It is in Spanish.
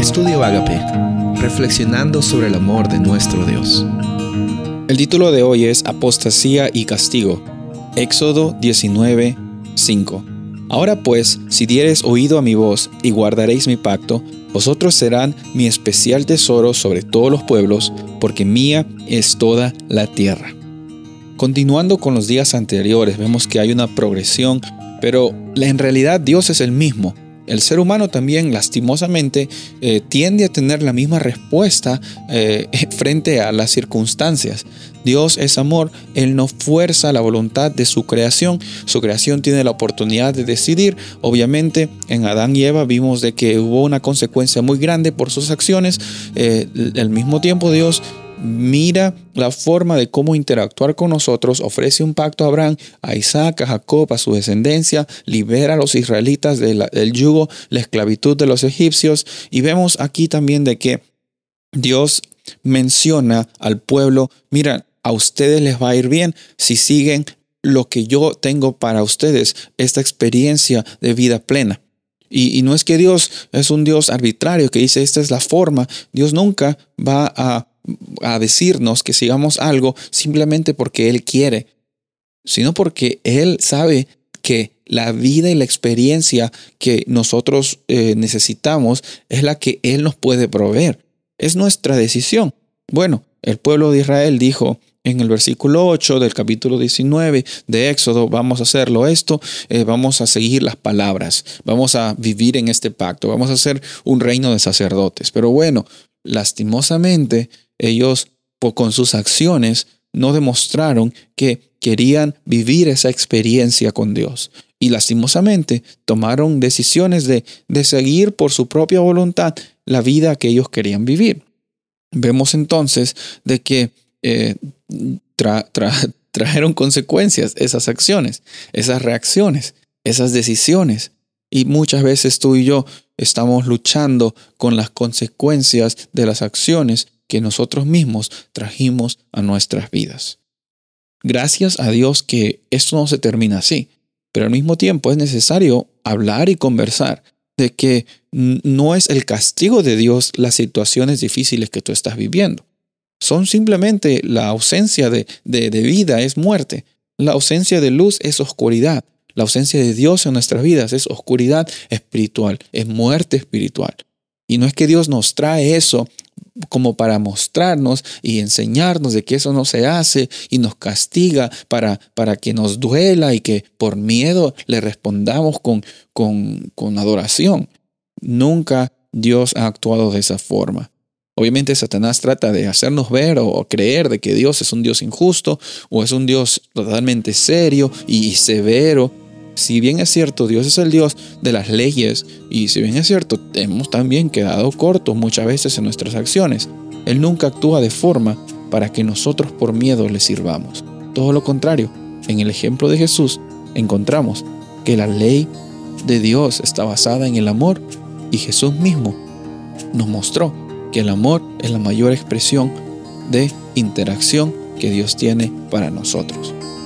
Estudio Agape, reflexionando sobre el amor de nuestro Dios. El título de hoy es Apostasía y Castigo. Éxodo 19, 5. Ahora pues, si diereis oído a mi voz y guardaréis mi pacto, vosotros serán mi especial tesoro sobre todos los pueblos, porque mía es toda la tierra. Continuando con los días anteriores, vemos que hay una progresión, pero en realidad Dios es el mismo. El ser humano también lastimosamente eh, tiende a tener la misma respuesta eh, frente a las circunstancias. Dios es amor, Él no fuerza la voluntad de su creación, su creación tiene la oportunidad de decidir. Obviamente en Adán y Eva vimos de que hubo una consecuencia muy grande por sus acciones. Eh, al mismo tiempo Dios mira la forma de cómo interactuar con nosotros, ofrece un pacto a Abraham, a Isaac, a Jacob, a su descendencia, libera a los israelitas del yugo, la esclavitud de los egipcios y vemos aquí también de que Dios menciona al pueblo, mira, a ustedes les va a ir bien si siguen lo que yo tengo para ustedes, esta experiencia de vida plena. Y, y, no es que Dios es un Dios arbitrario que dice esta es la forma. Dios nunca va a a decirnos que sigamos algo simplemente porque Él quiere, sino porque Él sabe que la vida y la experiencia que nosotros eh, necesitamos es la que Él nos puede proveer. Es nuestra decisión. Bueno, el pueblo de Israel dijo en el versículo 8 del capítulo 19 de Éxodo, vamos a hacerlo esto, eh, vamos a seguir las palabras, vamos a vivir en este pacto, vamos a hacer un reino de sacerdotes. Pero bueno, lastimosamente ellos con sus acciones no demostraron que querían vivir esa experiencia con Dios. Y lastimosamente tomaron decisiones de, de seguir por su propia voluntad la vida que ellos querían vivir. Vemos entonces de que eh, trajeron consecuencias esas acciones, esas reacciones, esas decisiones. Y muchas veces tú y yo estamos luchando con las consecuencias de las acciones que nosotros mismos trajimos a nuestras vidas. Gracias a Dios que esto no se termina así, pero al mismo tiempo es necesario hablar y conversar de que no es el castigo de Dios las situaciones difíciles que tú estás viviendo. Son simplemente la ausencia de, de, de vida es muerte, la ausencia de luz es oscuridad, la ausencia de Dios en nuestras vidas es oscuridad espiritual, es muerte espiritual. Y no es que Dios nos trae eso como para mostrarnos y enseñarnos de que eso no se hace y nos castiga para, para que nos duela y que por miedo le respondamos con, con, con adoración. Nunca Dios ha actuado de esa forma. Obviamente Satanás trata de hacernos ver o creer de que Dios es un Dios injusto o es un Dios totalmente serio y severo si bien es cierto, Dios es el Dios de las leyes y si bien es cierto, hemos también quedado cortos muchas veces en nuestras acciones, Él nunca actúa de forma para que nosotros por miedo le sirvamos. Todo lo contrario, en el ejemplo de Jesús encontramos que la ley de Dios está basada en el amor y Jesús mismo nos mostró que el amor es la mayor expresión de interacción que Dios tiene para nosotros.